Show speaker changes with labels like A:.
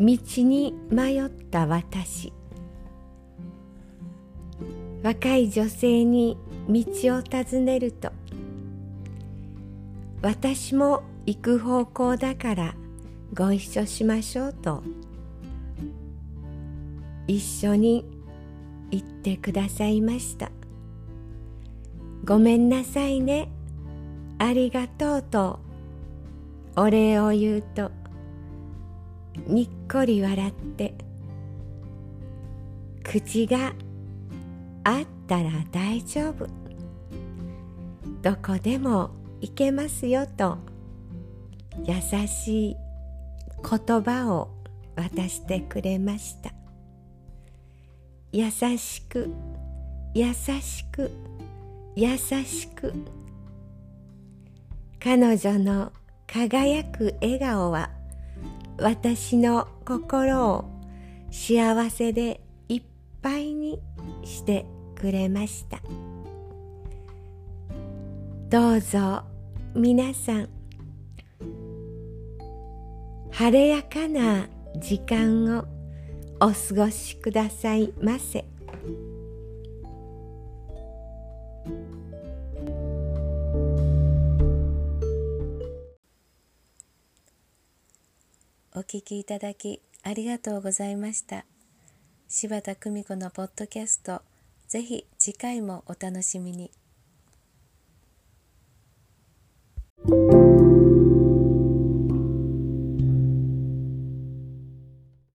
A: 道に迷った私。若い女性に道を尋ねると私も行く方向だからご一緒しましょうと一緒に行ってくださいました。ごめんなさいね。ありがとうとお礼を言うとにっこり笑って口があったら大丈夫。どこでも行けますよと優しい言葉を渡してくれました。優しく優しく優しく。彼女の輝く笑顔は私の心を幸せでいっぱいにしてくれましたどうぞ皆さん晴れやかな時間をお過ごしくださいませ。
B: お聞きいただきありがとうございました。柴田久美子のポッドキャストぜひ次回もお楽しみに。